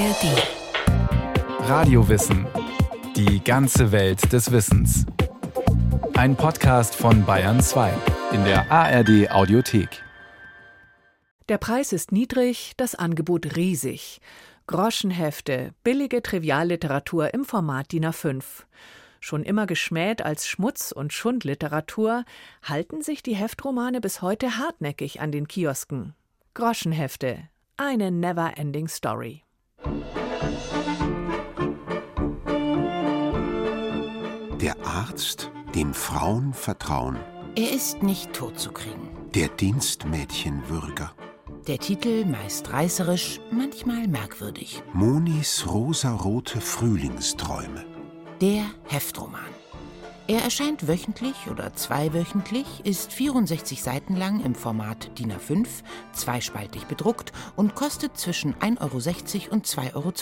ARD. Radiowissen. Die ganze Welt des Wissens. Ein Podcast von Bayern 2 in der ARD Audiothek. Der Preis ist niedrig, das Angebot riesig. Groschenhefte, billige Trivialliteratur im Format DIN A5. Schon immer geschmäht als Schmutz- und Schundliteratur, halten sich die Heftromane bis heute hartnäckig an den Kiosken. Groschenhefte, eine never-ending Story. Der Arzt, dem Frauen vertrauen. Er ist nicht totzukriegen. Der Dienstmädchenwürger. Der Titel meist reißerisch, manchmal merkwürdig. Monis rosarote Frühlingsträume. Der Heftroman. Er erscheint wöchentlich oder zweiwöchentlich, ist 64 Seiten lang im Format DIN A5, zweispaltig bedruckt und kostet zwischen 1,60 Euro und 2,20 Euro.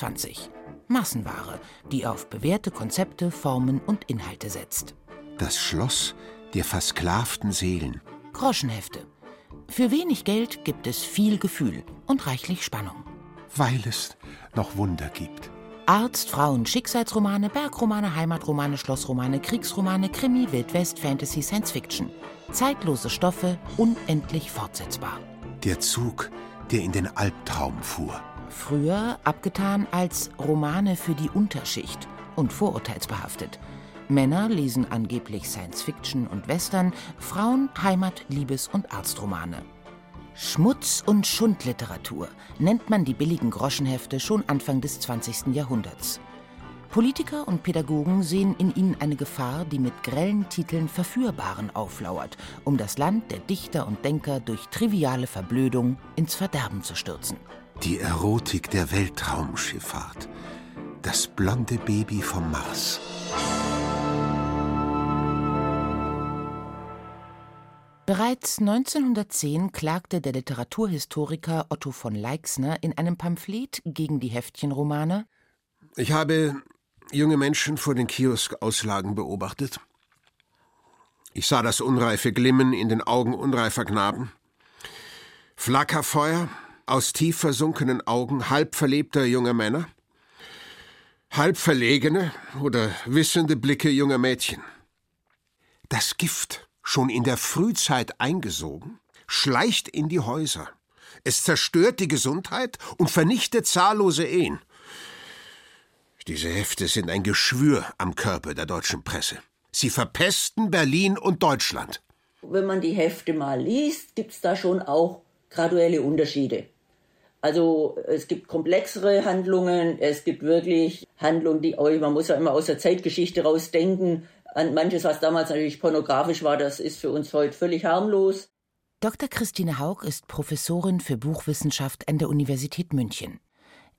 Massenware, die auf bewährte Konzepte, Formen und Inhalte setzt. Das Schloss der versklavten Seelen. Groschenhefte. Für wenig Geld gibt es viel Gefühl und reichlich Spannung. Weil es noch Wunder gibt. Arzt, Frauen, Schicksalsromane, Bergromane, Heimatromane, Schlossromane, Kriegsromane, Krimi, Wildwest, Fantasy, Science Fiction. Zeitlose Stoffe, unendlich fortsetzbar. Der Zug, der in den Albtraum fuhr. Früher abgetan als Romane für die Unterschicht und vorurteilsbehaftet. Männer lesen angeblich Science Fiction und Western, Frauen Heimat-, Liebes- und Arztromane. Schmutz- und Schundliteratur nennt man die billigen Groschenhefte schon Anfang des 20. Jahrhunderts. Politiker und Pädagogen sehen in ihnen eine Gefahr, die mit grellen Titeln Verführbaren auflauert, um das Land der Dichter und Denker durch triviale Verblödung ins Verderben zu stürzen. Die Erotik der Weltraumschifffahrt. Das blonde Baby vom Mars. Bereits 1910 klagte der Literaturhistoriker Otto von Leixner in einem Pamphlet gegen die Heftchenromane Ich habe junge Menschen vor den Kioskauslagen beobachtet. Ich sah das unreife Glimmen in den Augen unreifer Knaben. Flackerfeuer aus tief versunkenen Augen halb verlebter junger Männer. Halb verlegene oder wissende Blicke junger Mädchen. Das Gift schon in der Frühzeit eingesogen, schleicht in die Häuser. Es zerstört die Gesundheit und vernichtet zahllose Ehen. Diese Hefte sind ein Geschwür am Körper der deutschen Presse. Sie verpesten Berlin und Deutschland. Wenn man die Hefte mal liest, gibt es da schon auch graduelle Unterschiede. Also es gibt komplexere Handlungen, es gibt wirklich Handlungen, die man muss ja immer aus der Zeitgeschichte rausdenken, an manches, was damals natürlich pornografisch war, das ist für uns heute völlig harmlos. Dr. Christine Haug ist Professorin für Buchwissenschaft an der Universität München.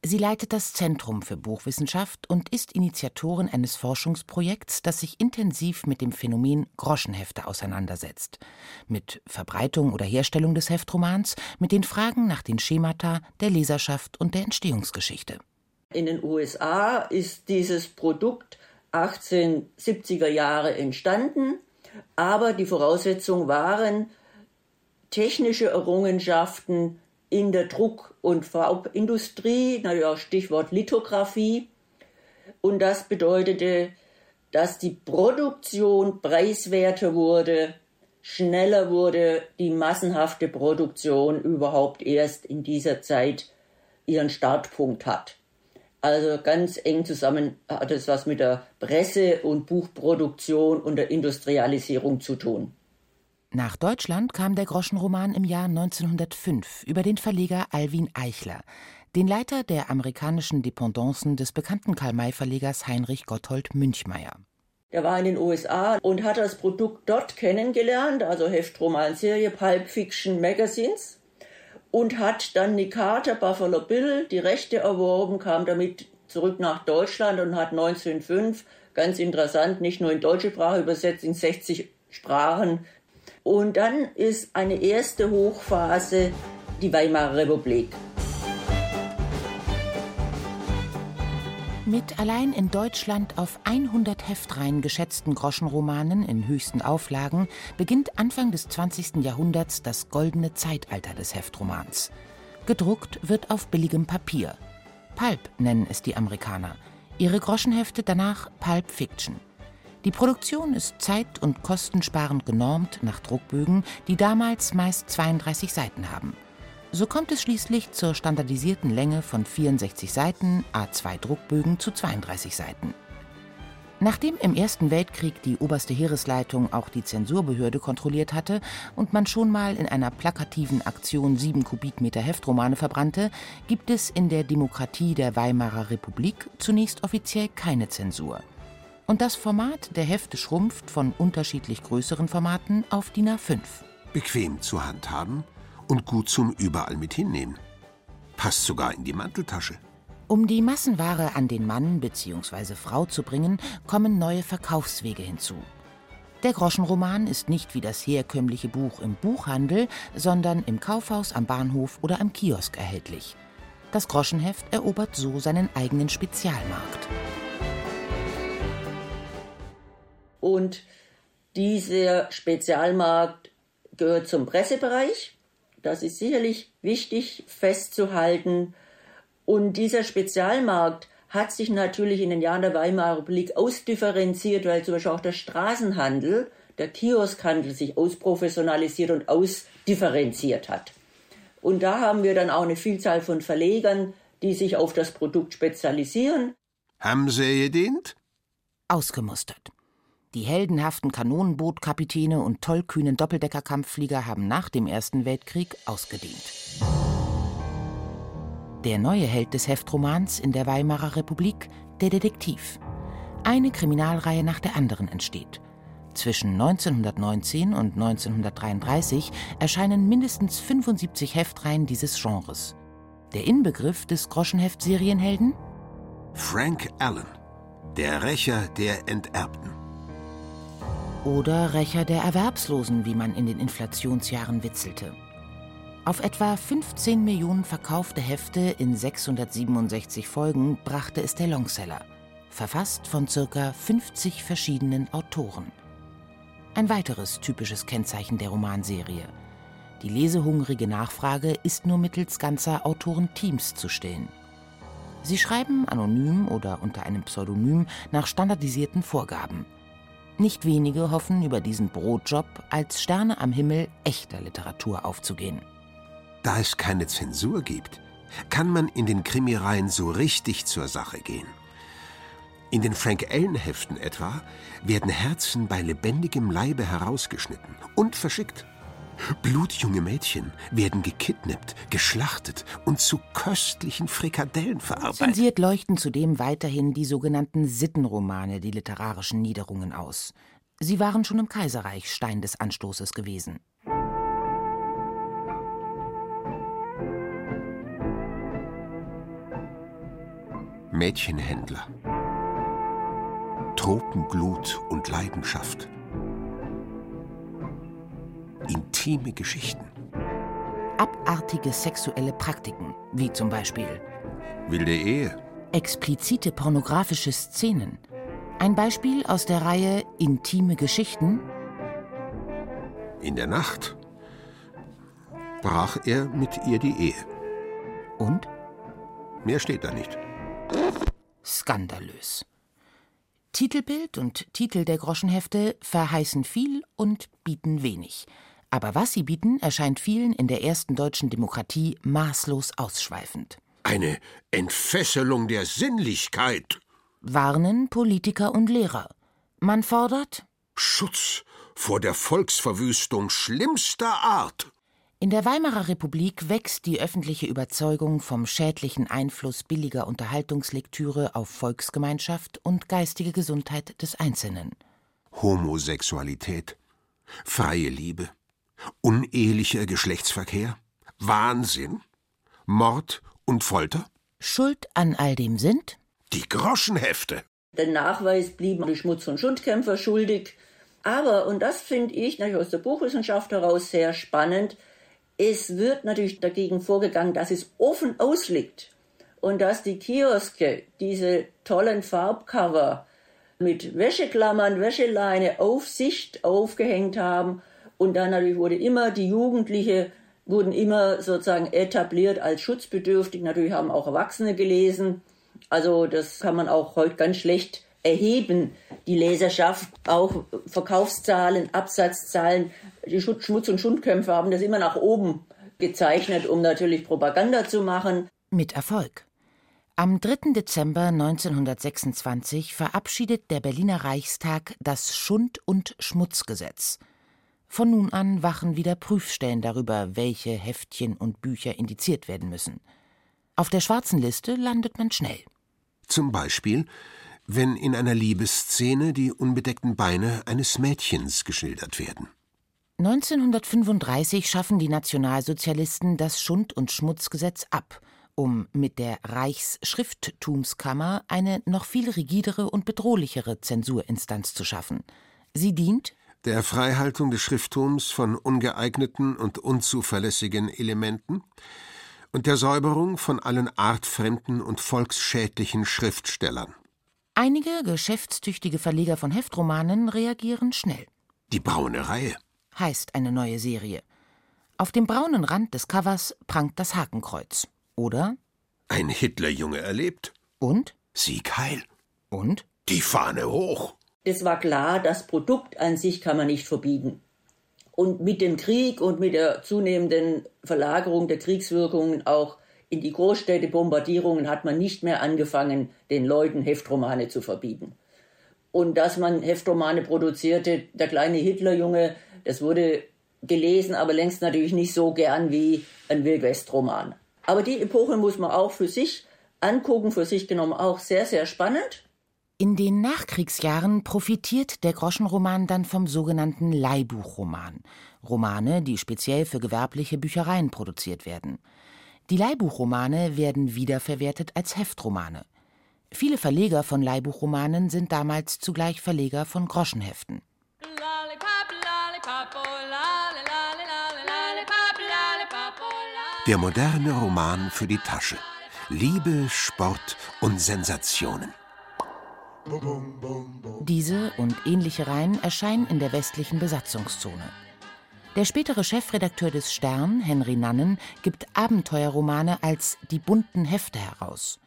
Sie leitet das Zentrum für Buchwissenschaft und ist Initiatorin eines Forschungsprojekts, das sich intensiv mit dem Phänomen Groschenhefte auseinandersetzt. Mit Verbreitung oder Herstellung des Heftromans, mit den Fragen nach den Schemata, der Leserschaft und der Entstehungsgeschichte. In den USA ist dieses Produkt 1870er Jahre entstanden, aber die Voraussetzungen waren technische Errungenschaften in der Druck- und Farbindustrie, auch Stichwort Lithografie. Und das bedeutete, dass die Produktion preiswerter wurde, schneller wurde, die massenhafte Produktion überhaupt erst in dieser Zeit ihren Startpunkt hat. Also ganz eng zusammen hat es was mit der Presse- und Buchproduktion und der Industrialisierung zu tun. Nach Deutschland kam der Groschenroman im Jahr 1905 über den Verleger Alwin Eichler, den Leiter der amerikanischen Dependancen des bekannten Karl-May-Verlegers Heinrich Gotthold Münchmeyer. Der war in den USA und hat das Produkt dort kennengelernt, also Heftromanserie, Pulp Fiction Magazines und hat dann die Karte Buffalo Bill die Rechte erworben, kam damit zurück nach Deutschland und hat 1905, ganz interessant, nicht nur in deutsche Sprache übersetzt, in 60 Sprachen. Und dann ist eine erste Hochphase die Weimarer Republik. Mit allein in Deutschland auf 100 Heftreihen geschätzten Groschenromanen in höchsten Auflagen beginnt Anfang des 20. Jahrhunderts das goldene Zeitalter des Heftromans. Gedruckt wird auf billigem Papier. Pulp nennen es die Amerikaner. Ihre Groschenhefte danach Pulp Fiction. Die Produktion ist zeit- und kostensparend genormt nach Druckbögen, die damals meist 32 Seiten haben. So kommt es schließlich zur standardisierten Länge von 64 Seiten, A2 Druckbögen zu 32 Seiten. Nachdem im Ersten Weltkrieg die oberste Heeresleitung auch die Zensurbehörde kontrolliert hatte und man schon mal in einer plakativen Aktion sieben Kubikmeter Heftromane verbrannte, gibt es in der Demokratie der Weimarer Republik zunächst offiziell keine Zensur. Und das Format der Hefte schrumpft von unterschiedlich größeren Formaten auf DIN A5. Bequem zu handhaben und gut zum überall mit hinnehmen. Passt sogar in die Manteltasche. Um die Massenware an den Mann bzw. Frau zu bringen, kommen neue Verkaufswege hinzu. Der Groschenroman ist nicht wie das herkömmliche Buch im Buchhandel, sondern im Kaufhaus, am Bahnhof oder am Kiosk erhältlich. Das Groschenheft erobert so seinen eigenen Spezialmarkt. Und dieser Spezialmarkt gehört zum Pressebereich. Das ist sicherlich wichtig festzuhalten. Und dieser Spezialmarkt hat sich natürlich in den Jahren der Weimarer Republik ausdifferenziert, weil zum Beispiel auch der Straßenhandel, der Kioskhandel sich ausprofessionalisiert und ausdifferenziert hat. Und da haben wir dann auch eine Vielzahl von Verlegern, die sich auf das Produkt spezialisieren. Haben Sie gedient? Ausgemustert. Die heldenhaften Kanonenbootkapitäne und tollkühnen Doppeldeckerkampfflieger haben nach dem Ersten Weltkrieg ausgedient. Der neue Held des Heftromans in der Weimarer Republik, der Detektiv. Eine Kriminalreihe nach der anderen entsteht. Zwischen 1919 und 1933 erscheinen mindestens 75 Heftreihen dieses Genres. Der Inbegriff des Groschenheft-Serienhelden? Frank Allen, der Rächer der Enterbten. Oder Rächer der Erwerbslosen, wie man in den Inflationsjahren witzelte. Auf etwa 15 Millionen verkaufte Hefte in 667 Folgen brachte es der Longseller, verfasst von circa 50 verschiedenen Autoren. Ein weiteres typisches Kennzeichen der Romanserie. Die lesehungrige Nachfrage ist nur mittels ganzer Autorenteams zu stillen. Sie schreiben anonym oder unter einem Pseudonym nach standardisierten Vorgaben – nicht wenige hoffen, über diesen Brotjob als Sterne am Himmel echter Literatur aufzugehen. Da es keine Zensur gibt, kann man in den Krimireihen so richtig zur Sache gehen. In den Frank Allen-Heften etwa werden Herzen bei lebendigem Leibe herausgeschnitten und verschickt. Blutjunge Mädchen werden gekidnappt, geschlachtet und zu köstlichen Frikadellen verarbeitet. Zensiert leuchten zudem weiterhin die sogenannten Sittenromane die literarischen Niederungen aus. Sie waren schon im Kaiserreich Stein des Anstoßes gewesen. Mädchenhändler. Tropenglut und Leidenschaft intime Geschichten. Abartige sexuelle Praktiken, wie zum Beispiel Wilde Ehe. Explizite pornografische Szenen. Ein Beispiel aus der Reihe Intime Geschichten. In der Nacht brach er mit ihr die Ehe. Und? Mehr steht da nicht. Skandalös. Titelbild und Titel der Groschenhefte verheißen viel und bieten wenig. Aber was sie bieten, erscheint vielen in der ersten deutschen Demokratie maßlos ausschweifend. Eine Entfesselung der Sinnlichkeit. Warnen Politiker und Lehrer. Man fordert Schutz vor der Volksverwüstung schlimmster Art. In der Weimarer Republik wächst die öffentliche Überzeugung vom schädlichen Einfluss billiger Unterhaltungslektüre auf Volksgemeinschaft und geistige Gesundheit des Einzelnen. Homosexualität, freie Liebe, unehelicher Geschlechtsverkehr, Wahnsinn, Mord und Folter? Schuld an all dem sind? Die Groschenhefte. Der Nachweis blieben die Schmutz- und Schundkämpfer schuldig. Aber, und das finde ich natürlich aus der Buchwissenschaft heraus sehr spannend, es wird natürlich dagegen vorgegangen, dass es offen ausliegt und dass die Kioske diese tollen Farbcover mit Wäscheklammern, Wäscheleine auf Sicht aufgehängt haben und dann natürlich wurde immer die Jugendliche wurden immer sozusagen etabliert als schutzbedürftig. Natürlich haben auch Erwachsene gelesen. Also das kann man auch heute ganz schlecht erheben, die Leserschaft. Auch Verkaufszahlen, Absatzzahlen, die Schmutz- und Schundkämpfe haben das immer nach oben gezeichnet, um natürlich Propaganda zu machen. Mit Erfolg. Am 3. Dezember 1926 verabschiedet der Berliner Reichstag das Schund- und Schmutzgesetz. Von nun an wachen wieder Prüfstellen darüber, welche Heftchen und Bücher indiziert werden müssen. Auf der schwarzen Liste landet man schnell. Zum Beispiel, wenn in einer Liebesszene die unbedeckten Beine eines Mädchens geschildert werden. 1935 schaffen die Nationalsozialisten das Schund- und Schmutzgesetz ab, um mit der Reichsschrifttumskammer eine noch viel rigidere und bedrohlichere Zensurinstanz zu schaffen. Sie dient der Freihaltung des Schrifttums von ungeeigneten und unzuverlässigen Elementen und der Säuberung von allen artfremden und volksschädlichen Schriftstellern. Einige geschäftstüchtige Verleger von Heftromanen reagieren schnell. Die braune Reihe heißt eine neue Serie. Auf dem braunen Rand des Covers prangt das Hakenkreuz. Oder? Ein Hitlerjunge erlebt. Und? Sieg heil. Und? Die Fahne hoch. Es war klar, das Produkt an sich kann man nicht verbieten. Und mit dem Krieg und mit der zunehmenden Verlagerung der Kriegswirkungen auch in die Großstädte, Bombardierungen, hat man nicht mehr angefangen, den Leuten Heftromane zu verbieten. Und dass man Heftromane produzierte, der kleine Hitlerjunge, das wurde gelesen, aber längst natürlich nicht so gern wie ein Wildwestroman. Aber die Epoche muss man auch für sich angucken, für sich genommen auch sehr, sehr spannend. In den Nachkriegsjahren profitiert der Groschenroman dann vom sogenannten Leihbuchroman. Romane, die speziell für gewerbliche Büchereien produziert werden. Die Leihbuchromane werden wiederverwertet als Heftromane. Viele Verleger von Leihbuchromanen sind damals zugleich Verleger von Groschenheften. Der moderne Roman für die Tasche. Liebe, Sport und Sensationen. Diese und ähnliche Reihen erscheinen in der westlichen Besatzungszone. Der spätere Chefredakteur des Stern, Henry Nannen, gibt Abenteuerromane als die bunten Hefte heraus.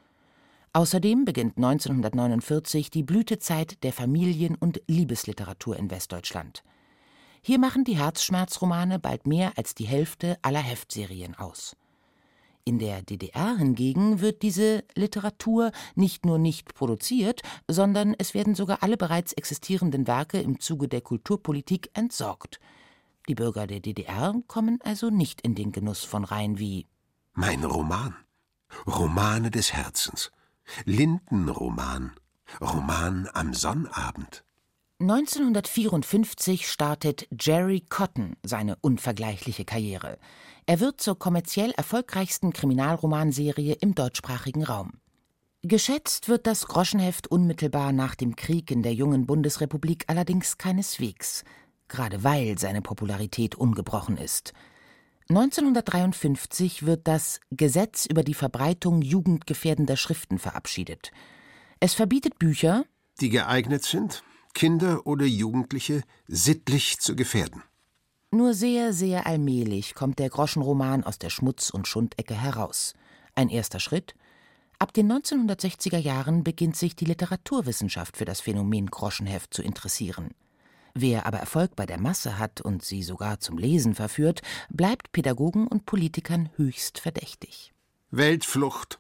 Außerdem beginnt 1949 die Blütezeit der Familien- und Liebesliteratur in Westdeutschland. Hier machen die Herzschmerzromane bald mehr als die Hälfte aller Heftserien aus. In der DDR hingegen wird diese Literatur nicht nur nicht produziert, sondern es werden sogar alle bereits existierenden Werke im Zuge der Kulturpolitik entsorgt. Die Bürger der DDR kommen also nicht in den Genuss von Reihen wie Mein Roman, Romane des Herzens, Lindenroman, Roman am Sonnabend. 1954 startet Jerry Cotton seine unvergleichliche Karriere. Er wird zur kommerziell erfolgreichsten Kriminalromanserie im deutschsprachigen Raum. Geschätzt wird das Groschenheft unmittelbar nach dem Krieg in der jungen Bundesrepublik allerdings keineswegs, gerade weil seine Popularität ungebrochen ist. 1953 wird das Gesetz über die Verbreitung jugendgefährdender Schriften verabschiedet. Es verbietet Bücher, die geeignet sind, Kinder oder Jugendliche sittlich zu gefährden. Nur sehr, sehr allmählich kommt der Groschenroman aus der Schmutz- und Schundecke heraus. Ein erster Schritt. Ab den 1960er Jahren beginnt sich die Literaturwissenschaft für das Phänomen Groschenheft zu interessieren. Wer aber Erfolg bei der Masse hat und sie sogar zum Lesen verführt, bleibt Pädagogen und Politikern höchst verdächtig. Weltflucht.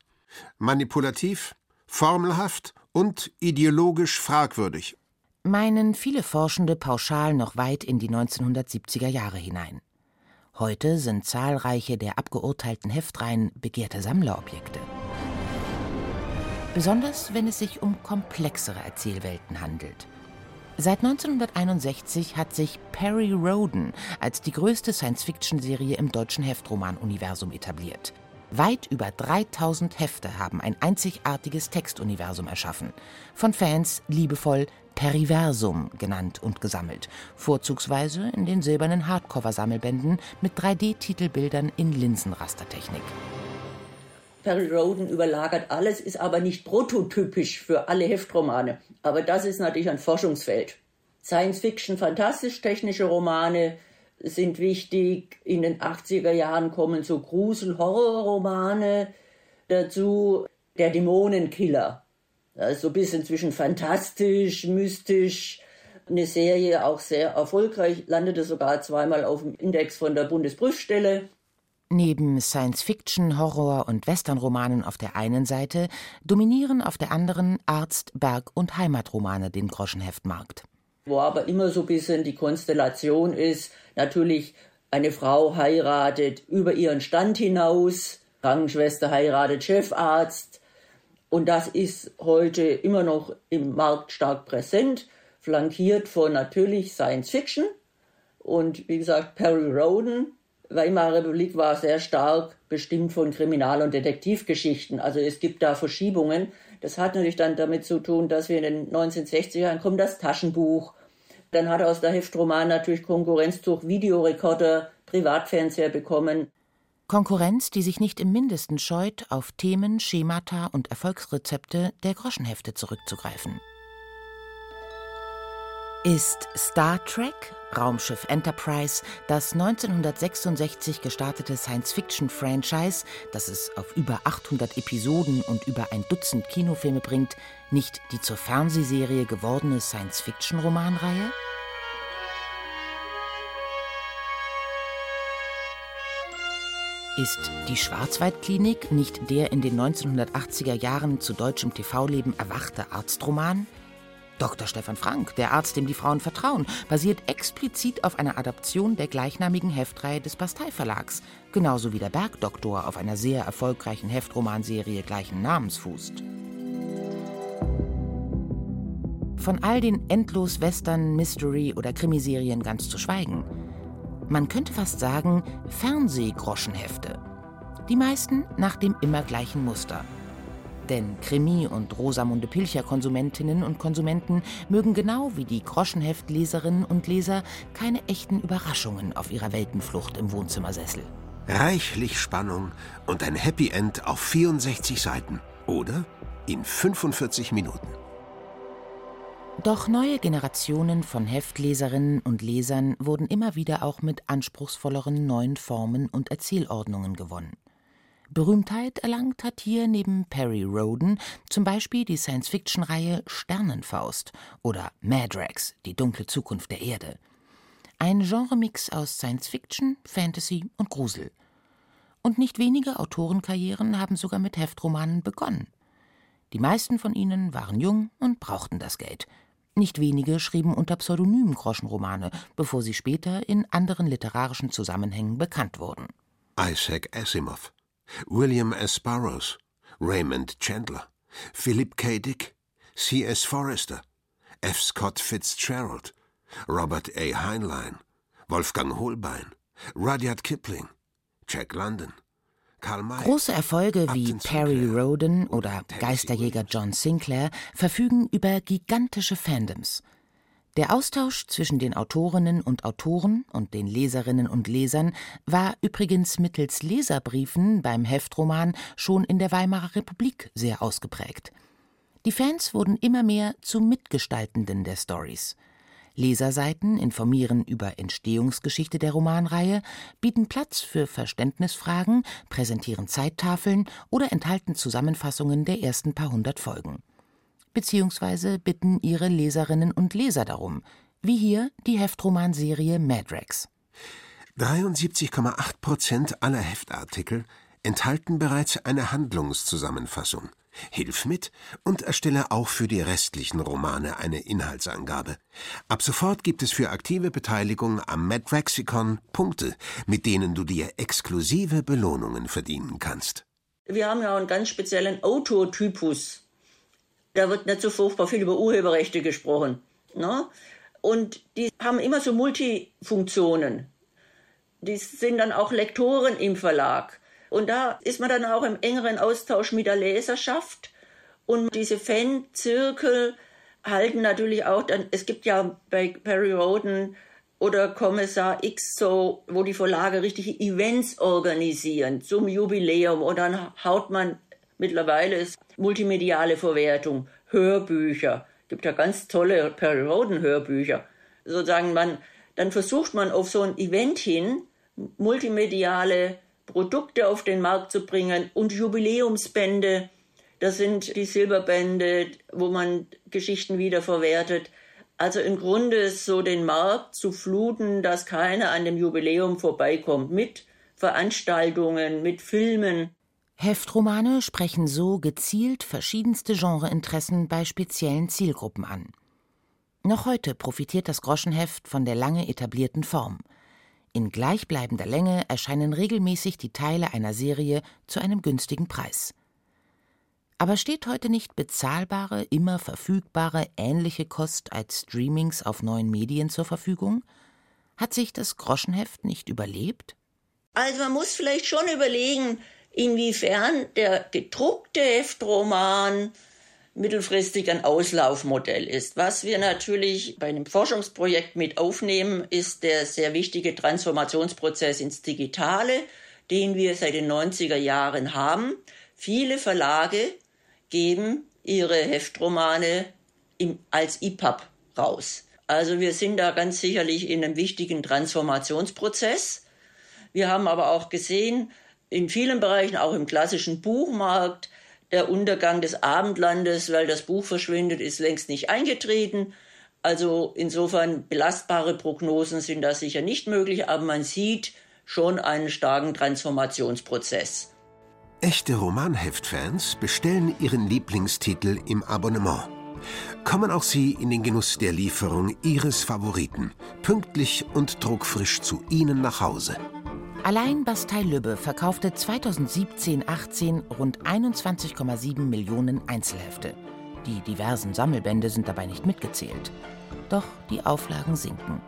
Manipulativ, formelhaft und ideologisch fragwürdig meinen viele Forschende pauschal noch weit in die 1970er Jahre hinein. Heute sind zahlreiche der abgeurteilten Heftreihen begehrte Sammlerobjekte. Besonders wenn es sich um komplexere Erzählwelten handelt. Seit 1961 hat sich Perry Roden als die größte Science-Fiction-Serie im deutschen Heftroman-Universum etabliert. Weit über 3000 Hefte haben ein einzigartiges Textuniversum erschaffen. Von Fans liebevoll Periversum genannt und gesammelt, vorzugsweise in den silbernen Hardcover-Sammelbänden mit 3D-Titelbildern in Linsenrastertechnik. Perry Roden überlagert alles, ist aber nicht prototypisch für alle Heftromane. Aber das ist natürlich ein Forschungsfeld. Science Fiction, fantastisch technische Romane, sind wichtig. In den 80er Jahren kommen so Grusel-Horrorromane dazu. Der Dämonenkiller. Das ist so ein bisschen zwischen fantastisch, mystisch. Eine Serie auch sehr erfolgreich, landete sogar zweimal auf dem Index von der Bundesprüfstelle. Neben Science-Fiction, Horror und Westernromanen auf der einen Seite dominieren auf der anderen Arzt-, Berg- und Heimatromane den Groschenheftmarkt. Wo aber immer so ein bisschen die Konstellation ist, natürlich eine Frau heiratet über ihren Stand hinaus, Krankenschwester heiratet Chefarzt. Und das ist heute immer noch im Markt stark präsent, flankiert von natürlich Science Fiction. Und wie gesagt, Perry Roden, Weimarer Republik war sehr stark bestimmt von Kriminal- und Detektivgeschichten. Also es gibt da Verschiebungen. Das hat natürlich dann damit zu tun, dass wir in den 1960er Jahren kommt das Taschenbuch. Dann hat aus der Heftroman natürlich Konkurrenz durch Videorekorder, Privatfernseher bekommen. Konkurrenz, die sich nicht im Mindesten scheut, auf Themen, Schemata und Erfolgsrezepte der Groschenhefte zurückzugreifen. Ist Star Trek, Raumschiff Enterprise, das 1966 gestartete Science-Fiction-Franchise, das es auf über 800 Episoden und über ein Dutzend Kinofilme bringt, nicht die zur Fernsehserie gewordene Science-Fiction-Romanreihe? Ist die Schwarzwaldklinik nicht der in den 1980er Jahren zu deutschem TV-Leben erwachte Arztroman? Dr. Stefan Frank, der Arzt, dem die Frauen vertrauen, basiert explizit auf einer Adaption der gleichnamigen Heftreihe des Bastei-Verlags, genauso wie der Bergdoktor auf einer sehr erfolgreichen Heftromanserie gleichen Namens fußt. Von all den endlos Western, Mystery oder Krimiserien ganz zu schweigen. Man könnte fast sagen Fernsehgroschenhefte. Die meisten nach dem immer gleichen Muster – denn Krimi- und Rosamunde Pilcher-Konsumentinnen und Konsumenten mögen genau wie die Groschenheft-Leserinnen und Leser keine echten Überraschungen auf ihrer Weltenflucht im Wohnzimmersessel. Reichlich Spannung und ein Happy End auf 64 Seiten. Oder in 45 Minuten. Doch neue Generationen von Heftleserinnen und Lesern wurden immer wieder auch mit anspruchsvolleren neuen Formen und Erzählordnungen gewonnen. Berühmtheit erlangt hat hier neben Perry Roden zum Beispiel die Science-Fiction-Reihe Sternenfaust oder Madrax, die dunkle Zukunft der Erde. Ein Genremix aus Science-Fiction, Fantasy und Grusel. Und nicht wenige Autorenkarrieren haben sogar mit Heftromanen begonnen. Die meisten von ihnen waren jung und brauchten das Geld. Nicht wenige schrieben unter Pseudonymen Groschenromane, bevor sie später in anderen literarischen Zusammenhängen bekannt wurden. Isaac Asimov William S. Burroughs, Raymond Chandler, Philip K. Dick, C. S. Forrester, F. Scott Fitzgerald, Robert A. Heinlein, Wolfgang Holbein, Rudyard Kipling, Jack London. Große Erfolge wie Perry Roden oder Geisterjäger John Sinclair verfügen über gigantische Fandoms. Der Austausch zwischen den Autorinnen und Autoren und den Leserinnen und Lesern war übrigens mittels Leserbriefen beim Heftroman schon in der Weimarer Republik sehr ausgeprägt. Die Fans wurden immer mehr zu Mitgestaltenden der Stories. Leserseiten informieren über Entstehungsgeschichte der Romanreihe, bieten Platz für Verständnisfragen, präsentieren Zeittafeln oder enthalten Zusammenfassungen der ersten paar hundert Folgen beziehungsweise bitten ihre Leserinnen und Leser darum, wie hier die Heftromanserie Madrax. 73,8 Prozent aller Heftartikel enthalten bereits eine Handlungszusammenfassung. Hilf mit und erstelle auch für die restlichen Romane eine Inhaltsangabe. Ab sofort gibt es für aktive Beteiligung am Madraxicon Punkte, mit denen du dir exklusive Belohnungen verdienen kannst. Wir haben ja einen ganz speziellen Autotypus da wird nicht so furchtbar viel über Urheberrechte gesprochen. Ne? Und die haben immer so Multifunktionen. Die sind dann auch Lektoren im Verlag. Und da ist man dann auch im engeren Austausch mit der Leserschaft. Und diese Fanzirkel halten natürlich auch dann, es gibt ja bei Perry Roden oder Kommissar X so, wo die Verlage richtige Events organisieren zum Jubiläum und dann haut man Mittlerweile ist multimediale Verwertung, Hörbücher. Es gibt ja ganz tolle Perry Roden Hörbücher. Sozusagen man dann versucht man auf so ein Event hin, multimediale Produkte auf den Markt zu bringen und Jubiläumsbände. Das sind die Silberbände, wo man Geschichten wiederverwertet. Also im Grunde so den Markt zu fluten, dass keiner an dem Jubiläum vorbeikommt mit Veranstaltungen, mit Filmen. Heftromane sprechen so gezielt verschiedenste Genreinteressen bei speziellen Zielgruppen an. Noch heute profitiert das Groschenheft von der lange etablierten Form. In gleichbleibender Länge erscheinen regelmäßig die Teile einer Serie zu einem günstigen Preis. Aber steht heute nicht bezahlbare, immer verfügbare, ähnliche Kost als Streamings auf neuen Medien zur Verfügung? Hat sich das Groschenheft nicht überlebt? Also man muss vielleicht schon überlegen, inwiefern der gedruckte Heftroman mittelfristig ein Auslaufmodell ist. Was wir natürlich bei einem Forschungsprojekt mit aufnehmen, ist der sehr wichtige Transformationsprozess ins Digitale, den wir seit den 90er Jahren haben. Viele Verlage geben ihre Heftromane im, als EPUB raus. Also wir sind da ganz sicherlich in einem wichtigen Transformationsprozess. Wir haben aber auch gesehen, in vielen Bereichen, auch im klassischen Buchmarkt, der Untergang des Abendlandes, weil das Buch verschwindet, ist längst nicht eingetreten. Also insofern belastbare Prognosen sind da sicher nicht möglich, aber man sieht schon einen starken Transformationsprozess. Echte Romanheftfans bestellen ihren Lieblingstitel im Abonnement. Kommen auch Sie in den Genuss der Lieferung Ihres Favoriten, pünktlich und druckfrisch zu Ihnen nach Hause. Allein Bastei-Lübbe verkaufte 2017-18 rund 21,7 Millionen Einzelhefte. Die diversen Sammelbände sind dabei nicht mitgezählt. Doch die Auflagen sinken.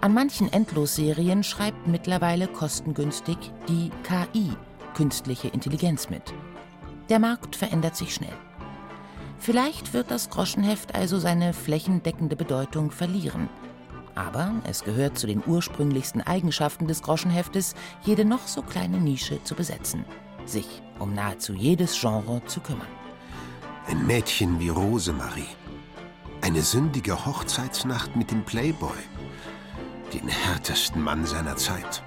An manchen Endlosserien schreibt mittlerweile kostengünstig die KI, künstliche Intelligenz, mit. Der Markt verändert sich schnell. Vielleicht wird das Groschenheft also seine flächendeckende Bedeutung verlieren – aber es gehört zu den ursprünglichsten Eigenschaften des Groschenheftes, jede noch so kleine Nische zu besetzen, sich um nahezu jedes Genre zu kümmern. Ein Mädchen wie Rosemarie. Eine sündige Hochzeitsnacht mit dem Playboy. Den härtesten Mann seiner Zeit.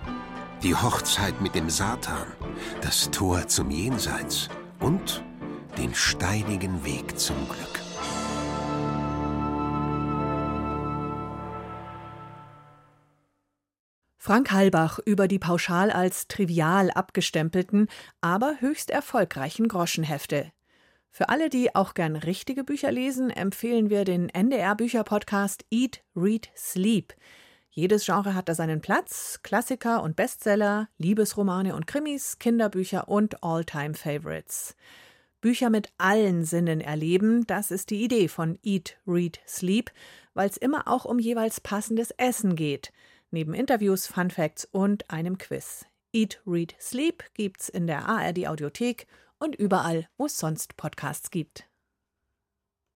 Die Hochzeit mit dem Satan. Das Tor zum Jenseits. Und den steinigen Weg zum Glück. Frank Halbach über die pauschal als trivial abgestempelten, aber höchst erfolgreichen Groschenhefte. Für alle, die auch gern richtige Bücher lesen, empfehlen wir den NDR-Bücher-Podcast Eat, Read, Sleep. Jedes Genre hat da seinen Platz: Klassiker und Bestseller, Liebesromane und Krimis, Kinderbücher und All-Time-Favorites. Bücher mit allen Sinnen erleben, das ist die Idee von Eat, Read, Sleep, weil es immer auch um jeweils passendes Essen geht – neben Interviews, Fun Facts und einem Quiz. Eat, Read, Sleep gibt's in der ARD Audiothek und überall, wo es sonst Podcasts gibt.